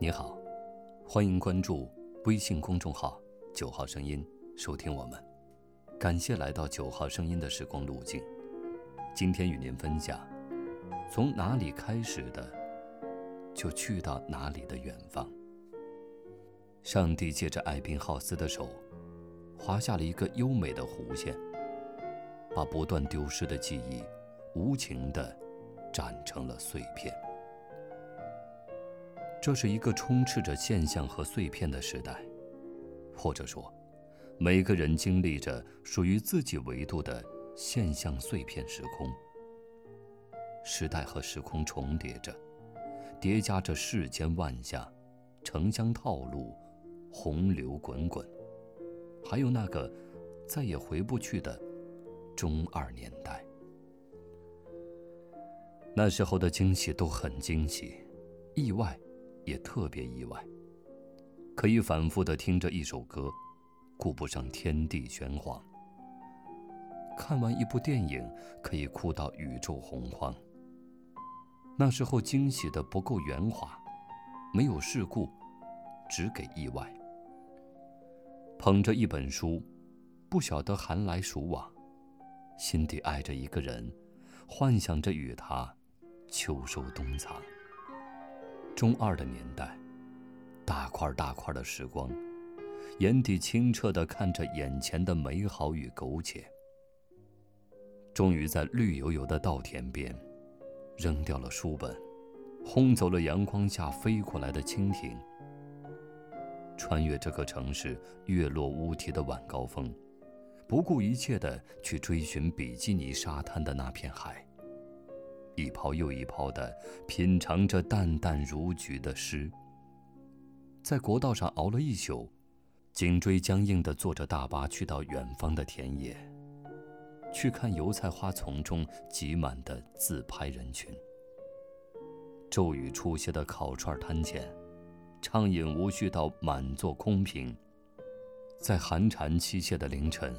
你好，欢迎关注微信公众号“九号声音”，收听我们。感谢来到“九号声音”的时光路径。今天与您分享：从哪里开始的，就去到哪里的远方。上帝借着艾宾浩斯的手，划下了一个优美的弧线，把不断丢失的记忆，无情地斩成了碎片。这是一个充斥着现象和碎片的时代，或者说，每个人经历着属于自己维度的现象碎片时空。时代和时空重叠着，叠加着世间万象，城乡套路，洪流滚滚，还有那个再也回不去的中二年代。那时候的惊喜都很惊喜，意外。也特别意外，可以反复的听着一首歌，顾不上天地玄黄；看完一部电影，可以哭到宇宙洪荒。那时候惊喜的不够圆滑，没有事故，只给意外。捧着一本书，不晓得寒来暑往，心底爱着一个人，幻想着与他秋收冬藏。中二的年代，大块大块的时光，眼底清澈的看着眼前的美好与苟且。终于在绿油油的稻田边，扔掉了书本，轰走了阳光下飞过来的蜻蜓。穿越这个城市月落乌啼的晚高峰，不顾一切的去追寻比基尼沙滩的那片海。一泡又一泡的品尝着淡淡如菊的诗，在国道上熬了一宿，颈椎僵硬的坐着大巴去到远方的田野，去看油菜花丛中挤满的自拍人群。骤雨初歇的烤串摊前，畅饮无序到满座空瓶，在寒蝉凄切的凌晨，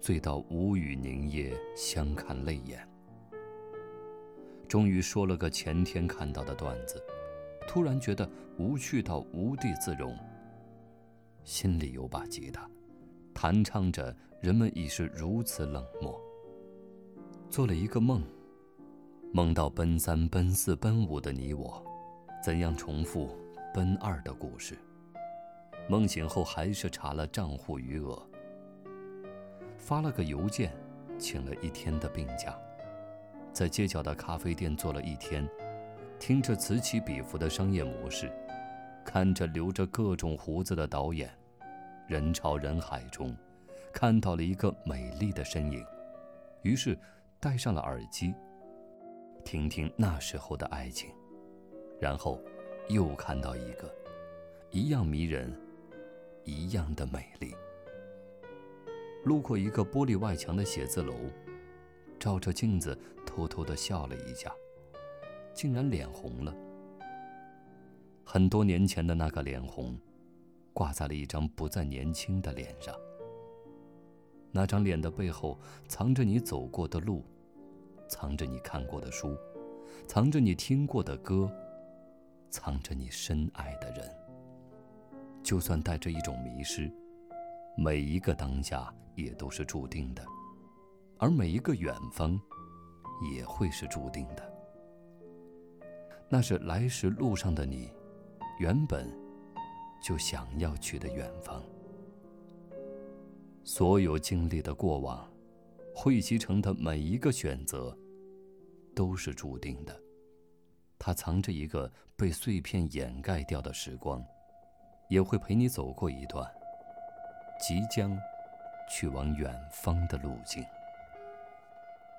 醉到无语凝噎，相看泪眼。终于说了个前天看到的段子，突然觉得无趣到无地自容。心里有把吉他，弹唱着人们已是如此冷漠。做了一个梦，梦到奔三、奔四、奔五的你我，怎样重复奔二的故事？梦醒后还是查了账户余额，发了个邮件，请了一天的病假。在街角的咖啡店坐了一天，听着此起彼伏的商业模式，看着留着各种胡子的导演，人潮人海中，看到了一个美丽的身影，于是戴上了耳机，听听那时候的爱情，然后又看到一个，一样迷人，一样的美丽。路过一个玻璃外墙的写字楼。照着镜子，偷偷的笑了一下，竟然脸红了。很多年前的那个脸红，挂在了一张不再年轻的脸上。那张脸的背后，藏着你走过的路，藏着你看过的书，藏着你听过的歌，藏着你深爱的人。就算带着一种迷失，每一个当下也都是注定的。而每一个远方，也会是注定的。那是来时路上的你，原本就想要去的远方。所有经历的过往，汇集成的每一个选择，都是注定的。它藏着一个被碎片掩盖掉的时光，也会陪你走过一段即将去往远方的路径。